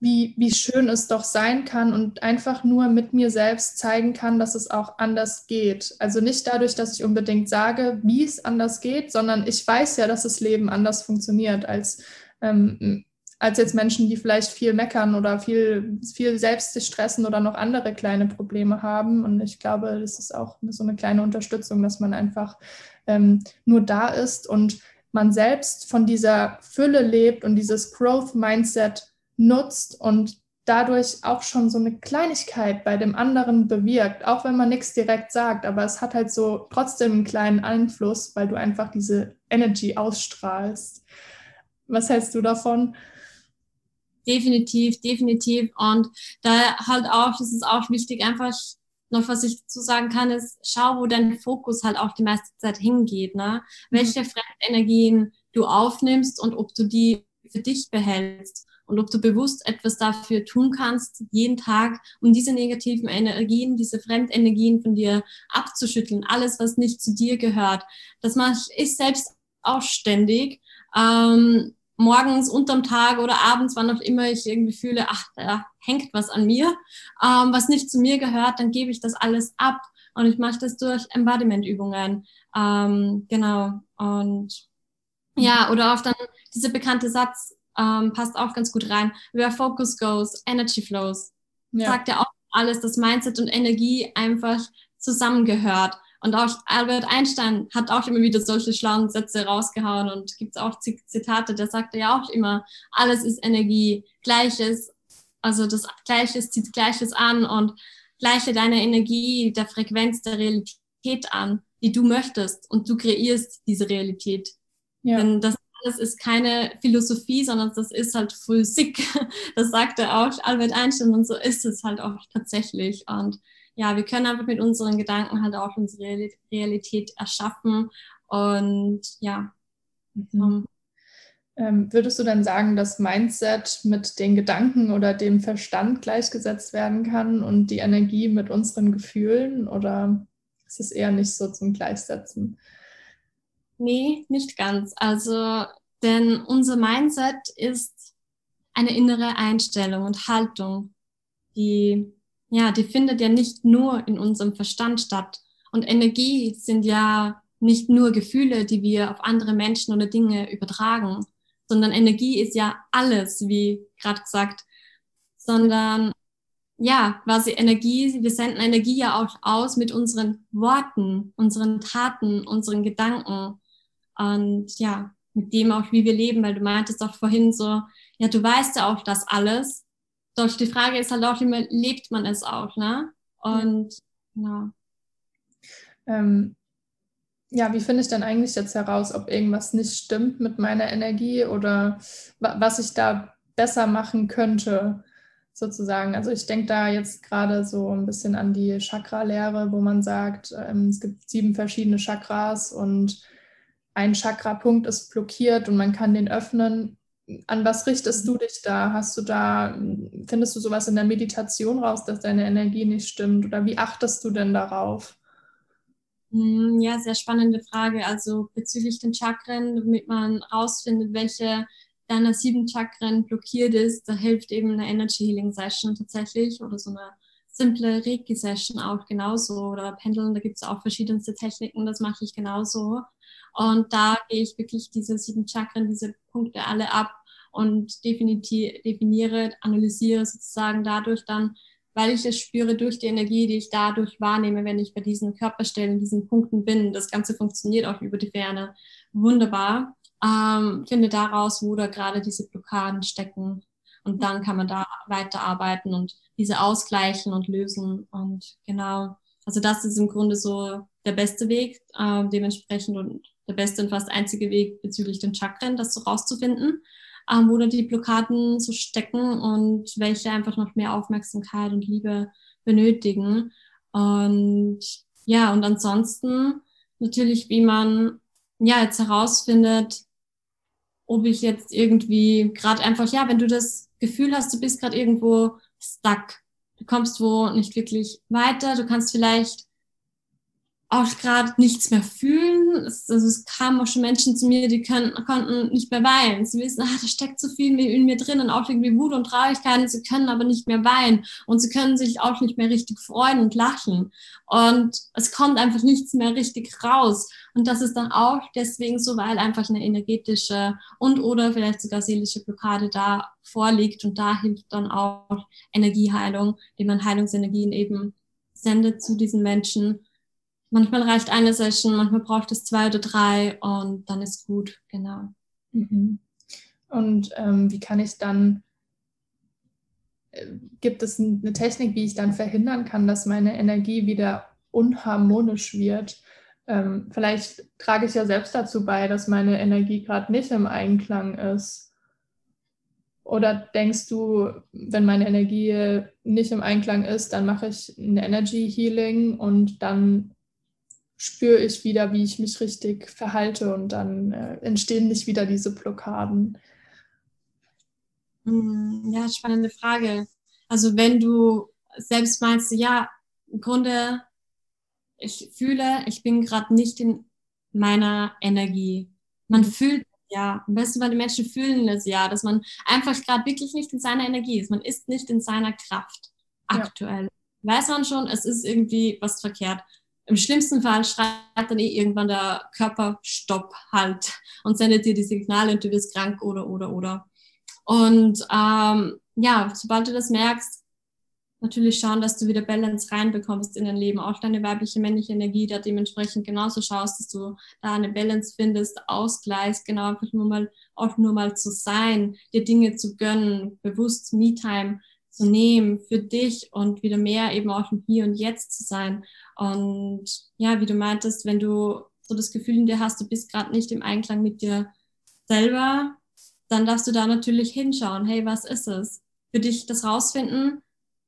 wie, wie schön es doch sein kann und einfach nur mit mir selbst zeigen kann, dass es auch anders geht. Also nicht dadurch, dass ich unbedingt sage, wie es anders geht, sondern ich weiß ja, dass das Leben anders funktioniert als ähm, als jetzt Menschen, die vielleicht viel meckern oder viel, viel selbst sich stressen oder noch andere kleine Probleme haben. Und ich glaube, das ist auch so eine kleine Unterstützung, dass man einfach ähm, nur da ist und man selbst von dieser Fülle lebt und dieses Growth-Mindset nutzt und dadurch auch schon so eine Kleinigkeit bei dem anderen bewirkt, auch wenn man nichts direkt sagt, aber es hat halt so trotzdem einen kleinen Einfluss, weil du einfach diese Energy ausstrahlst. Was hältst du davon? definitiv, definitiv. Und da halt auch, das ist auch wichtig, einfach noch was ich dazu sagen kann, ist, schau, wo dein Fokus halt auch die meiste Zeit hingeht, ne? Mhm. Welche Fremdenergien du aufnimmst und ob du die für dich behältst und ob du bewusst etwas dafür tun kannst, jeden Tag, um diese negativen Energien, diese Fremdenergien von dir abzuschütteln, alles, was nicht zu dir gehört. Das mache ich selbst auch ständig. Ähm, morgens, unterm Tag oder abends, wann auch immer ich irgendwie fühle, ach, da hängt was an mir, ähm, was nicht zu mir gehört, dann gebe ich das alles ab und ich mache das durch Embodiment-Übungen. Ähm, genau. Und ja, oder auch dann dieser bekannte Satz ähm, passt auch ganz gut rein. Where focus goes, energy flows. Ja. Sagt ja auch alles, dass Mindset und Energie einfach zusammengehört. Und auch Albert Einstein hat auch immer wieder solche schlauen Sätze rausgehauen und gibt es auch Zitate, der sagte ja auch immer, alles ist Energie, Gleiches, also das Gleiches zieht Gleiches an und gleiche deine Energie der Frequenz der Realität an, die du möchtest und du kreierst diese Realität. Ja. Denn das alles ist keine Philosophie, sondern das ist halt Physik. Das sagte auch Albert Einstein und so ist es halt auch tatsächlich. Und ja, wir können einfach mit unseren Gedanken halt auch unsere Realität erschaffen und ja. Mhm. Ähm, würdest du dann sagen, dass Mindset mit den Gedanken oder dem Verstand gleichgesetzt werden kann und die Energie mit unseren Gefühlen oder ist es eher nicht so zum Gleichsetzen? Nee, nicht ganz. Also, denn unser Mindset ist eine innere Einstellung und Haltung, die ja, die findet ja nicht nur in unserem Verstand statt. Und Energie sind ja nicht nur Gefühle, die wir auf andere Menschen oder Dinge übertragen, sondern Energie ist ja alles, wie gerade gesagt, sondern ja, quasi Energie, wir senden Energie ja auch aus mit unseren Worten, unseren Taten, unseren Gedanken. Und ja, mit dem auch, wie wir leben, weil du meintest auch vorhin so, ja, du weißt ja auch das alles, doch die Frage ist halt auch immer, lebt man es auch, ne? Und ja. Ähm, ja, wie finde ich denn eigentlich jetzt heraus, ob irgendwas nicht stimmt mit meiner Energie oder was ich da besser machen könnte, sozusagen? Also ich denke da jetzt gerade so ein bisschen an die Chakra-Lehre, wo man sagt, ähm, es gibt sieben verschiedene Chakras und ein Chakrapunkt ist blockiert und man kann den öffnen an was richtest du dich da? Hast du da, findest du sowas in der Meditation raus, dass deine Energie nicht stimmt? Oder wie achtest du denn darauf? Hm, ja, sehr spannende Frage. Also bezüglich den Chakren, damit man rausfindet, welche deiner sieben Chakren blockiert ist, da hilft eben eine Energy Healing Session tatsächlich oder so eine simple Reiki Session auch genauso oder Pendeln, da gibt es auch verschiedenste Techniken, das mache ich genauso. Und da gehe ich wirklich diese sieben Chakren, diese Punkte alle ab und definiere, analysiere sozusagen dadurch dann, weil ich es spüre durch die Energie, die ich dadurch wahrnehme, wenn ich bei diesen Körperstellen, diesen Punkten bin. Das Ganze funktioniert auch über die Ferne wunderbar. Ähm, finde daraus, wo da gerade diese Blockaden stecken. Und dann kann man da weiterarbeiten und diese ausgleichen und lösen. Und genau, also das ist im Grunde so der beste Weg, äh, dementsprechend und der beste und fast einzige Weg bezüglich den Chakren, das so rauszufinden ähm, wo da die Blockaden so stecken und welche einfach noch mehr Aufmerksamkeit und Liebe benötigen. Und ja, und ansonsten natürlich, wie man ja jetzt herausfindet, ob ich jetzt irgendwie gerade einfach, ja, wenn du das Gefühl hast, du bist gerade irgendwo stuck, du kommst wo nicht wirklich weiter, du kannst vielleicht auch gerade nichts mehr fühlen. Es, also es kamen auch schon Menschen zu mir, die können, konnten nicht mehr weinen. Sie wissen, ah, da steckt so viel in mir drin und auch irgendwie Wut und Traurigkeit. Sie können aber nicht mehr weinen und sie können sich auch nicht mehr richtig freuen und lachen. Und es kommt einfach nichts mehr richtig raus. Und das ist dann auch deswegen so, weil einfach eine energetische und oder vielleicht sogar seelische Blockade da vorliegt. Und da hilft dann auch Energieheilung, die man Heilungsenergien eben sendet zu diesen Menschen manchmal reicht eine Session, manchmal braucht es zwei oder drei und dann ist gut, genau. Mhm. Und ähm, wie kann ich dann, äh, gibt es eine Technik, wie ich dann verhindern kann, dass meine Energie wieder unharmonisch wird? Ähm, vielleicht trage ich ja selbst dazu bei, dass meine Energie gerade nicht im Einklang ist. Oder denkst du, wenn meine Energie nicht im Einklang ist, dann mache ich ein Energy Healing und dann spüre ich wieder, wie ich mich richtig verhalte und dann äh, entstehen nicht wieder diese Blockaden. Hm, ja, spannende Frage. Also wenn du selbst meinst, ja, im Grunde, ich fühle, ich bin gerade nicht in meiner Energie. Man mhm. fühlt ja, am besten bei den Menschen fühlen das ja, dass man einfach gerade wirklich nicht in seiner Energie ist. Man ist nicht in seiner Kraft aktuell. Ja. Weiß man schon, es ist irgendwie was verkehrt. Im schlimmsten Fall schreit dann eh irgendwann der Körper Stopp halt und sendet dir die Signale und du wirst krank oder oder oder. Und ähm, ja, sobald du das merkst, natürlich schauen, dass du wieder Balance reinbekommst in dein Leben, auch deine weibliche, männliche Energie da dementsprechend genauso schaust, dass du da eine Balance findest, ausgleichst, genau einfach nur mal, auch nur mal zu sein, dir Dinge zu gönnen, bewusst Me-Time zu nehmen für dich und wieder mehr eben auch im Hier und Jetzt zu sein. Und ja, wie du meintest, wenn du so das Gefühl in dir hast, du bist gerade nicht im Einklang mit dir selber, dann darfst du da natürlich hinschauen, hey, was ist es? Für dich das rausfinden,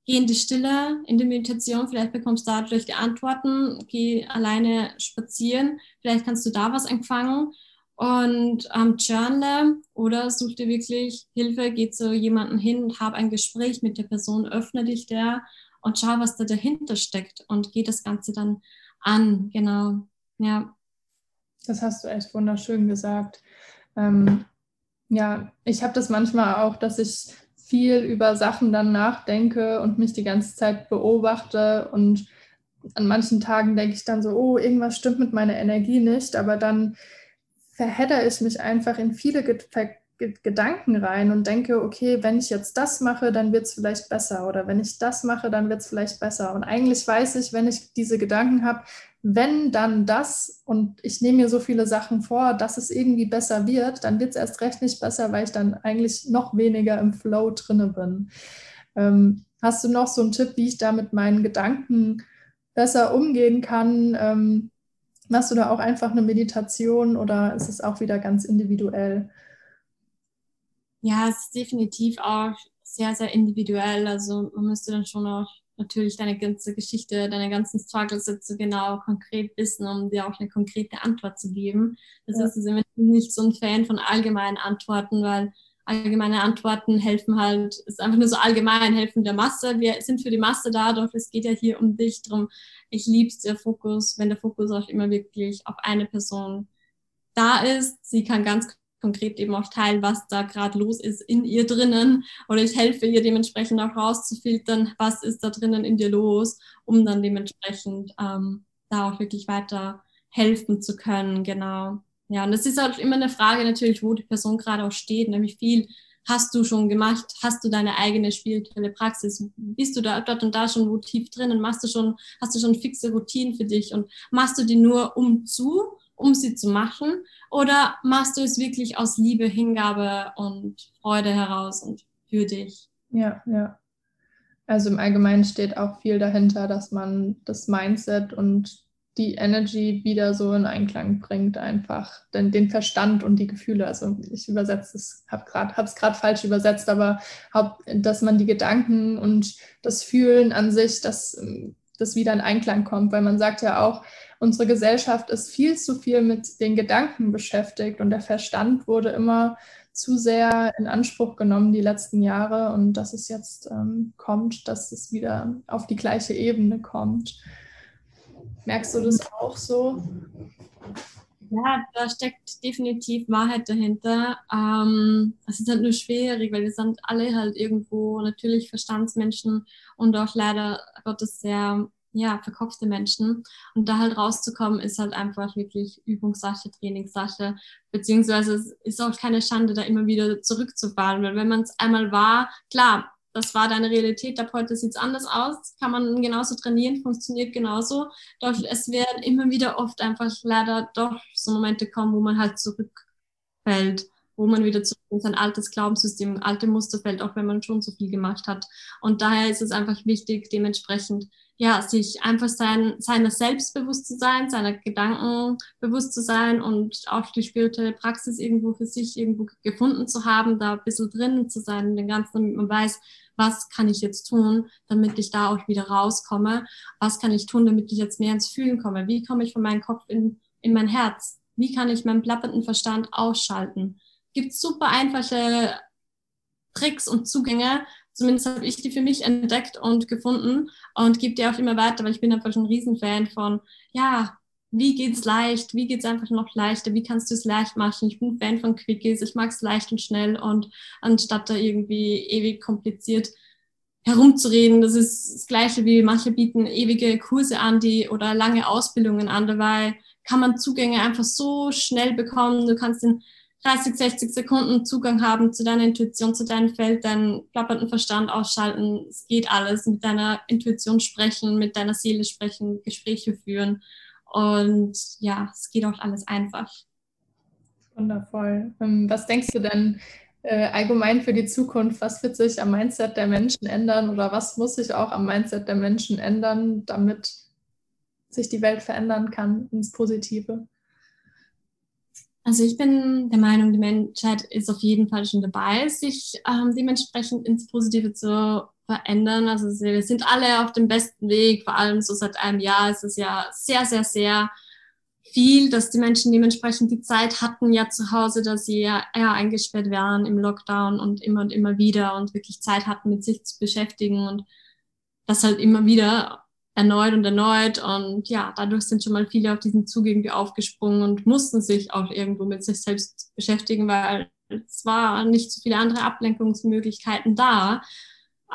geh in die Stille, in die Meditation, vielleicht bekommst du dadurch die Antworten, geh alleine spazieren, vielleicht kannst du da was empfangen. Und ähm, journal oder such dir wirklich Hilfe, geh zu jemandem hin und hab ein Gespräch mit der Person, öffne dich der und schau, was da dahinter steckt und geh das Ganze dann an. Genau, ja. Das hast du echt wunderschön gesagt. Ähm, ja, ich habe das manchmal auch, dass ich viel über Sachen dann nachdenke und mich die ganze Zeit beobachte und an manchen Tagen denke ich dann so, oh, irgendwas stimmt mit meiner Energie nicht, aber dann verhedder ich mich einfach in viele Gedanken rein und denke, okay, wenn ich jetzt das mache, dann wird es vielleicht besser oder wenn ich das mache, dann wird es vielleicht besser. Und eigentlich weiß ich, wenn ich diese Gedanken habe, wenn dann das und ich nehme mir so viele Sachen vor, dass es irgendwie besser wird, dann wird es erst recht nicht besser, weil ich dann eigentlich noch weniger im Flow drinne bin. Ähm, hast du noch so einen Tipp, wie ich da mit meinen Gedanken besser umgehen kann? Ähm, Machst du da auch einfach eine Meditation oder ist es auch wieder ganz individuell? Ja, es ist definitiv auch sehr, sehr individuell. Also man müsste dann schon auch natürlich deine ganze Geschichte, deine ganzen Struggles so genau konkret wissen, um dir auch eine konkrete Antwort zu geben. Das ja. ist also nicht so ein Fan von allgemeinen Antworten, weil allgemeine Antworten helfen halt, ist einfach nur so allgemein, helfen der Masse. Wir sind für die Masse da, doch es geht ja hier um dich. Drum, ich lieb's der Fokus, wenn der Fokus auch immer wirklich auf eine Person da ist. Sie kann ganz konkret eben auch teilen, was da gerade los ist in ihr drinnen. Oder ich helfe ihr dementsprechend auch rauszufiltern, was ist da drinnen in dir los, um dann dementsprechend ähm, da auch wirklich weiter helfen zu können. Genau. Ja, und es ist halt immer eine Frage natürlich, wo die Person gerade auch steht, nämlich viel hast du schon gemacht, hast du deine eigene spirituelle Praxis, bist du da dort und da schon wo tief drin und machst du schon, hast du schon fixe Routinen für dich und machst du die nur um zu, um sie zu machen oder machst du es wirklich aus Liebe, Hingabe und Freude heraus und für dich? Ja, ja. Also im Allgemeinen steht auch viel dahinter, dass man das Mindset und die Energy wieder so in Einklang bringt, einfach den, den Verstand und die Gefühle. Also ich übersetze es, habe es gerade falsch übersetzt, aber haupt, dass man die Gedanken und das Fühlen an sich, dass das wieder in Einklang kommt, weil man sagt ja auch, unsere Gesellschaft ist viel zu viel mit den Gedanken beschäftigt und der Verstand wurde immer zu sehr in Anspruch genommen die letzten Jahre und dass es jetzt ähm, kommt, dass es wieder auf die gleiche Ebene kommt. Merkst du das auch so? Ja, da steckt definitiv Wahrheit dahinter. Ähm, es ist halt nur schwierig, weil wir sind alle halt irgendwo natürlich Verstandsmenschen und auch leider Gottes sehr ja, verkopfte Menschen. Und da halt rauszukommen, ist halt einfach wirklich Übungssache, Trainingssache, beziehungsweise es ist auch keine Schande, da immer wieder zurückzufahren, weil wenn man es einmal war, klar, das war deine Realität, ab heute sieht es anders aus, kann man genauso trainieren, funktioniert genauso. Doch es werden immer wieder oft einfach leider doch so Momente kommen, wo man halt zurückfällt, wo man wieder zurück in sein altes Glaubenssystem, alte Muster fällt, auch wenn man schon so viel gemacht hat. Und daher ist es einfach wichtig, dementsprechend ja, sich einfach sein, seiner selbst bewusst zu sein, seiner Gedanken bewusst zu sein und auch die spirituelle Praxis irgendwo für sich irgendwo gefunden zu haben, da ein bisschen drinnen zu sein, den ganzen, damit man weiß, was kann ich jetzt tun, damit ich da auch wieder rauskomme? Was kann ich tun, damit ich jetzt mehr ins Fühlen komme? Wie komme ich von meinem Kopf in, in mein Herz? Wie kann ich meinen plappernden Verstand ausschalten? Gibt super einfache Tricks und Zugänge. Zumindest habe ich die für mich entdeckt und gefunden und gebe die auch immer weiter, weil ich bin einfach ein Riesenfan von, ja, wie geht's leicht, wie geht's einfach noch leichter, wie kannst du es leicht machen. Ich bin Fan von Quickies, ich mag es leicht und schnell und anstatt da irgendwie ewig kompliziert herumzureden, das ist das Gleiche wie manche bieten ewige Kurse an, die oder lange Ausbildungen an, dabei kann man Zugänge einfach so schnell bekommen. Du kannst in 30, 60 Sekunden Zugang haben zu deiner Intuition, zu deinem Feld, deinen plappernden Verstand ausschalten. Es geht alles. Mit deiner Intuition sprechen, mit deiner Seele sprechen, Gespräche führen. Und ja, es geht auch alles einfach. Wundervoll. Ähm, was denkst du denn äh, allgemein für die Zukunft? Was wird sich am Mindset der Menschen ändern oder was muss sich auch am Mindset der Menschen ändern, damit sich die Welt verändern kann ins Positive? Also ich bin der Meinung, die Menschheit ist auf jeden Fall schon dabei, sich ähm, dementsprechend ins Positive zu verändern. Also wir sind alle auf dem besten Weg, vor allem so seit einem Jahr ist es ja sehr, sehr, sehr viel, dass die Menschen dementsprechend die Zeit hatten ja zu Hause, dass sie ja eher eingesperrt waren im Lockdown und immer und immer wieder und wirklich Zeit hatten, mit sich zu beschäftigen und das halt immer wieder erneut und erneut. Und ja, dadurch sind schon mal viele auf diesen Zug irgendwie aufgesprungen und mussten sich auch irgendwo mit sich selbst beschäftigen, weil es war nicht so viele andere Ablenkungsmöglichkeiten da.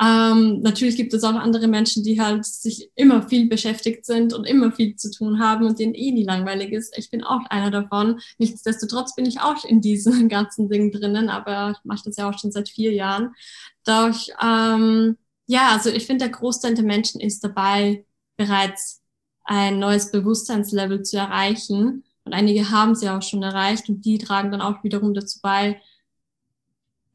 Ähm, natürlich gibt es auch andere Menschen, die halt sich immer viel beschäftigt sind und immer viel zu tun haben und denen eh nie langweilig ist. Ich bin auch einer davon. Nichtsdestotrotz bin ich auch in diesen ganzen Dingen drinnen, aber ich mache das ja auch schon seit vier Jahren. Doch ähm, ja, also ich finde, der Großteil der Menschen ist dabei, bereits ein neues Bewusstseinslevel zu erreichen. Und einige haben sie auch schon erreicht und die tragen dann auch wiederum dazu bei,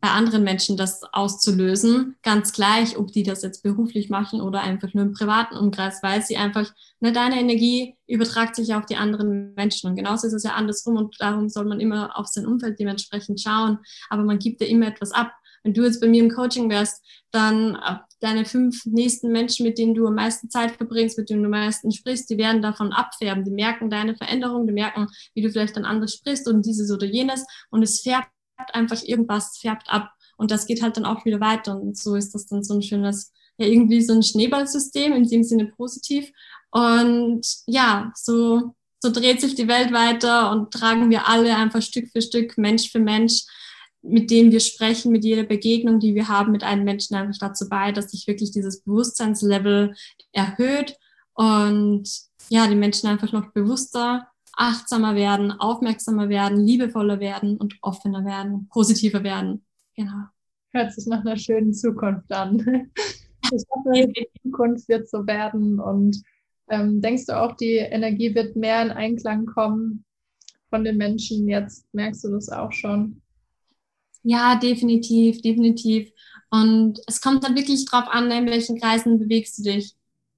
bei anderen Menschen das auszulösen, ganz gleich, ob die das jetzt beruflich machen oder einfach nur im privaten Umkreis, weil sie einfach, ne, deine Energie übertragt sich auf die anderen Menschen und genauso ist es ja andersrum und darum soll man immer auf sein Umfeld dementsprechend schauen, aber man gibt ja immer etwas ab. Wenn du jetzt bei mir im Coaching wärst, dann äh, deine fünf nächsten Menschen, mit denen du am meisten Zeit verbringst, mit denen du am meisten sprichst, die werden davon abfärben. Die merken deine Veränderung, die merken, wie du vielleicht dann anders sprichst und dieses oder jenes und es färbt einfach irgendwas, färbt ab. Und das geht halt dann auch wieder weiter. Und so ist das dann so ein schönes, ja, irgendwie so ein Schneeballsystem, in dem Sinne positiv. Und ja, so, so dreht sich die Welt weiter und tragen wir alle einfach Stück für Stück, Mensch für Mensch, mit dem wir sprechen, mit jeder Begegnung, die wir haben mit einem Menschen einfach dazu bei, dass sich wirklich dieses Bewusstseinslevel erhöht und ja, die Menschen einfach noch bewusster achtsamer werden, aufmerksamer werden, liebevoller werden und offener werden, positiver werden. Genau. Hört sich nach einer schönen Zukunft an. Ich hoffe, die Zukunft wird so werden und ähm, denkst du auch, die Energie wird mehr in Einklang kommen von den Menschen? Jetzt merkst du das auch schon. Ja, definitiv, definitiv. Und es kommt dann wirklich drauf an, in welchen Kreisen bewegst du dich.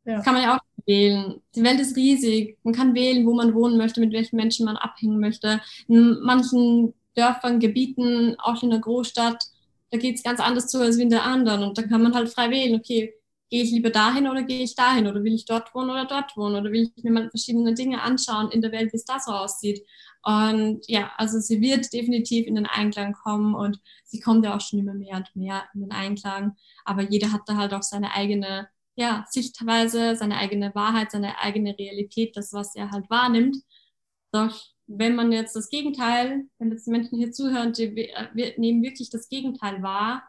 Ja. Kann man ja auch wählen. Die Welt ist riesig. Man kann wählen, wo man wohnen möchte, mit welchen Menschen man abhängen möchte. In manchen Dörfern, Gebieten, auch in der Großstadt, da geht es ganz anders zu als in der anderen. Und da kann man halt frei wählen, okay, gehe ich lieber dahin oder gehe ich dahin? Oder will ich dort wohnen oder dort wohnen? Oder will ich mir mal verschiedene Dinge anschauen in der Welt, wie es da so aussieht? Und ja, also sie wird definitiv in den Einklang kommen und sie kommt ja auch schon immer mehr und mehr in den Einklang. Aber jeder hat da halt auch seine eigene ja, Sichtweise, seine eigene Wahrheit, seine eigene Realität, das, was er halt wahrnimmt. Doch wenn man jetzt das Gegenteil, wenn jetzt Menschen hier zuhören, die wir nehmen wirklich das Gegenteil wahr,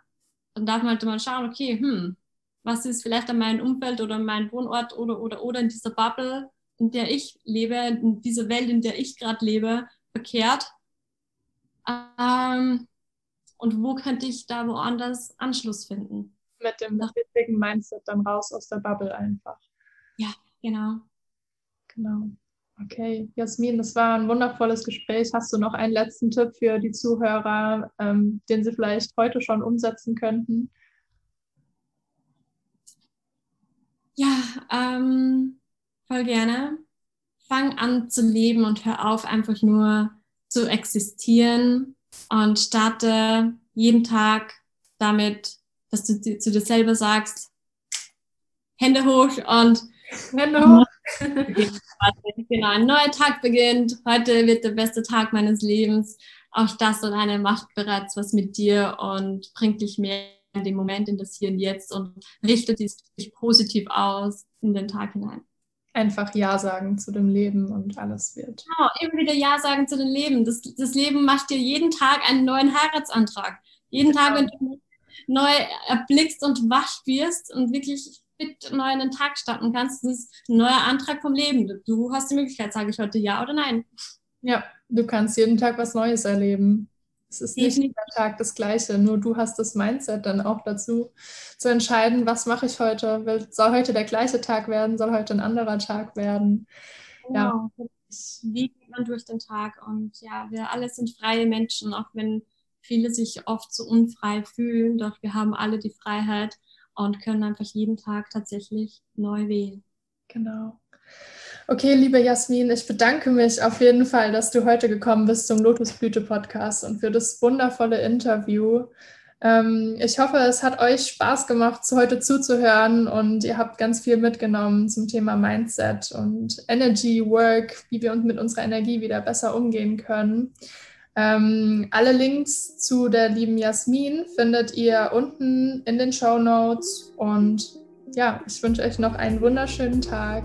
dann darf man halt mal schauen, okay, hm, was ist vielleicht an meinem Umfeld oder meinem Wohnort oder, oder, oder in dieser Bubble, in der ich lebe, in dieser Welt, in der ich gerade lebe, verkehrt. Ähm, und wo könnte ich da woanders Anschluss finden? Mit dem richtigen Mindset dann raus aus der Bubble einfach. Ja, genau. Genau. Okay, Jasmin, das war ein wundervolles Gespräch. Hast du noch einen letzten Tipp für die Zuhörer, ähm, den sie vielleicht heute schon umsetzen könnten? Ja, ähm, voll gerne. Fang an zu leben und hör auf, einfach nur zu existieren und starte jeden Tag damit, dass du zu dir selber sagst, Hände hoch und Hände hoch. genau, ein neuer Tag beginnt. Heute wird der beste Tag meines Lebens. Auch das alleine macht bereits was mit dir und bringt dich mehr den Moment, in das Hier und Jetzt und richtet dich positiv aus in den Tag hinein. Einfach Ja sagen zu dem Leben und alles wird. Genau, immer wieder Ja sagen zu dem Leben. Das, das Leben macht dir jeden Tag einen neuen Heiratsantrag. Jeden genau. Tag, wenn du neu erblickst und wach wirst und wirklich fit neu in den Tag starten kannst, das ist ein neuer Antrag vom Leben. Du hast die Möglichkeit, sage ich heute Ja oder Nein. Ja, du kannst jeden Tag was Neues erleben. Es ist nicht jeder Tag das Gleiche, nur du hast das Mindset dann auch dazu, zu entscheiden, was mache ich heute? Soll heute der gleiche Tag werden? Soll heute ein anderer Tag werden? Genau. Ja. Wie geht man durch den Tag? Und ja, wir alle sind freie Menschen, auch wenn viele sich oft so unfrei fühlen, doch wir haben alle die Freiheit und können einfach jeden Tag tatsächlich neu wählen. Genau. Okay, liebe Jasmin, ich bedanke mich auf jeden Fall, dass du heute gekommen bist zum Lotusblüte-Podcast und für das wundervolle Interview. Ähm, ich hoffe, es hat euch Spaß gemacht, heute zuzuhören und ihr habt ganz viel mitgenommen zum Thema Mindset und Energy Work, wie wir uns mit unserer Energie wieder besser umgehen können. Ähm, alle Links zu der lieben Jasmin findet ihr unten in den Show Notes und ja, ich wünsche euch noch einen wunderschönen Tag